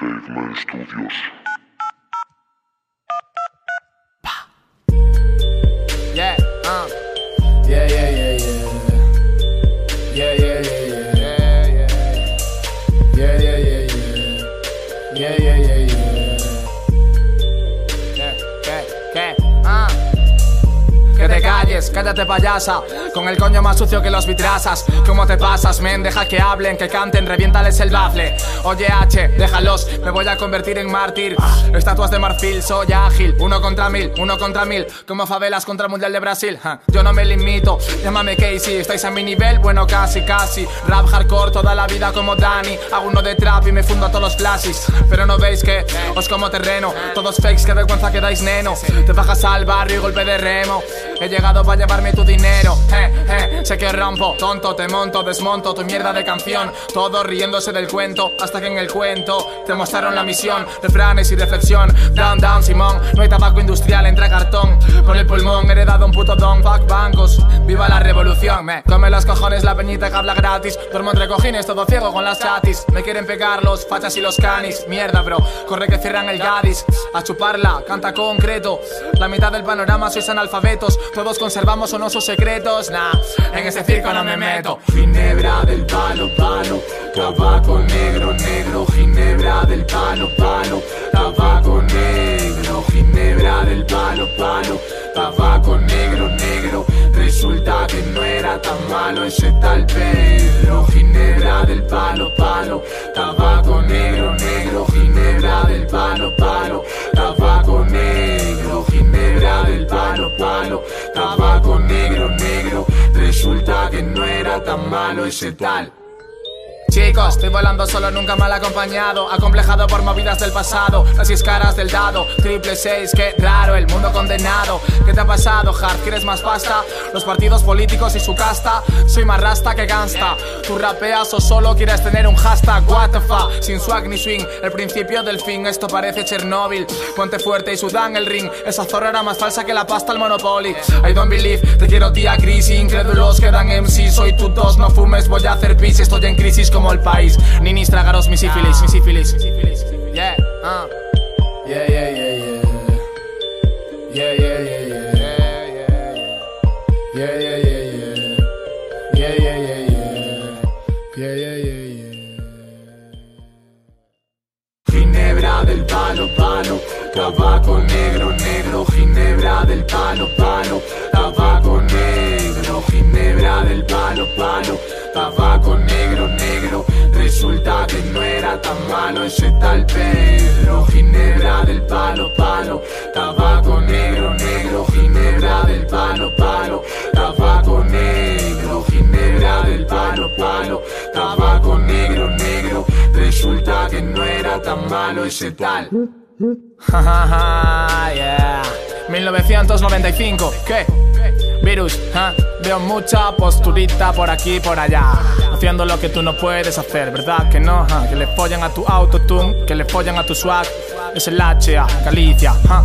Caveman Studios. Yeah, uh. Yeah, yeah, yeah, yeah. Yeah, yeah, yeah, yeah. Yeah, yeah, yeah, yeah. Yeah, yeah, yeah, yeah. ¿Qué, qué, qué? Ah. Que te cállate payasa. Con el coño más sucio que los vitrasas. ¿Cómo te pasas, men? Deja que hablen, que canten, reviéntales el bafle. Oye H, déjalos, me voy a convertir en mártir. Estatuas de marfil, soy ágil. Uno contra mil, uno contra mil. Como favelas contra el Mundial de Brasil Yo no me limito, llámame Casey ¿Estáis a mi nivel? Bueno, casi, casi. Rap hardcore toda la vida como Dani. Hago uno de trap y me fundo a todos los flashes Pero no veis que os como terreno. Todos fakes, qué vergüenza que dais neno. Te bajas al barrio y golpe de remo. He llegado para llevarme tu dinero, eh, eh, sé que rompo, tonto, te monto, desmonto tu mierda de canción, todos riéndose del cuento, hasta que en el cuento te mostraron la misión, refranes y reflexión, down, down, Simón, no hay tabaco industrial, entra cartón, por el pulmón, heredado un puto don, fuck viva revolución, me come los cojones la peñita que habla gratis, duermo entre cojines, todo ciego con las chatis, me quieren pegar los fachas y los canis, mierda bro, corre que cierran el gadis, a chuparla, canta concreto, la mitad del panorama sois analfabetos, todos conservamos onosos secretos, nah, en ese circo no me meto. Ginebra del palo, palo, tabaco negro, negro, ginebra del palo, palo, era tan malo ese tal Pedro, ginebra del palo, palo, tabaco negro, negro, ginebra del palo, palo, tabaco negro, ginebra del palo, palo, tabaco negro, negro. Resulta que no era tan malo ese tal. Chicos, estoy volando solo, nunca mal acompañado Acomplejado por movidas del pasado Las caras del dado Triple seis, qué raro, el mundo condenado ¿Qué te ha pasado, Hard? ¿Quieres más pasta? Los partidos políticos y su casta Soy más rasta que gangsta Tú rapeas o solo quieres tener un hashtag What the fuck, sin swag ni swing El principio del fin, esto parece Chernobyl Ponte fuerte y sudan el ring Esa zorra era más falsa que la pasta al Monopoly I don't believe, te quiero tía crisis Incrédulos quedan MC, soy tu dos No fumes, voy a hacer pis Estoy en crisis como el país. Ninis, tragaros mi sífilis, mi sífilis. Yeah, uh. Yeah, yeah, yeah, yeah. Yeah, yeah, yeah, yeah. Yeah, yeah, yeah, yeah. Yeah, yeah, yeah, yeah. Yeah, yeah, yeah, yeah. Ginebra del palo, palo. Tabaco negro, negro. Ginebra del palo, palo era tan malo ese tal Pedro. Ginebra del palo, palo. Tabaco negro, negro. Ginebra del palo, palo. Tabaco negro. Ginebra del palo, palo. Tabaco negro, negro. Resulta que no era tan malo ese tal. Yeah. 1995, ¿qué? Virus, ¿ah? veo mucha posturita por aquí por allá Haciendo lo que tú no puedes hacer, ¿verdad que no? ¿Ah? Que le follan a tu autotune, que le follan a tu swag Es el HA, Galicia, ¿ah?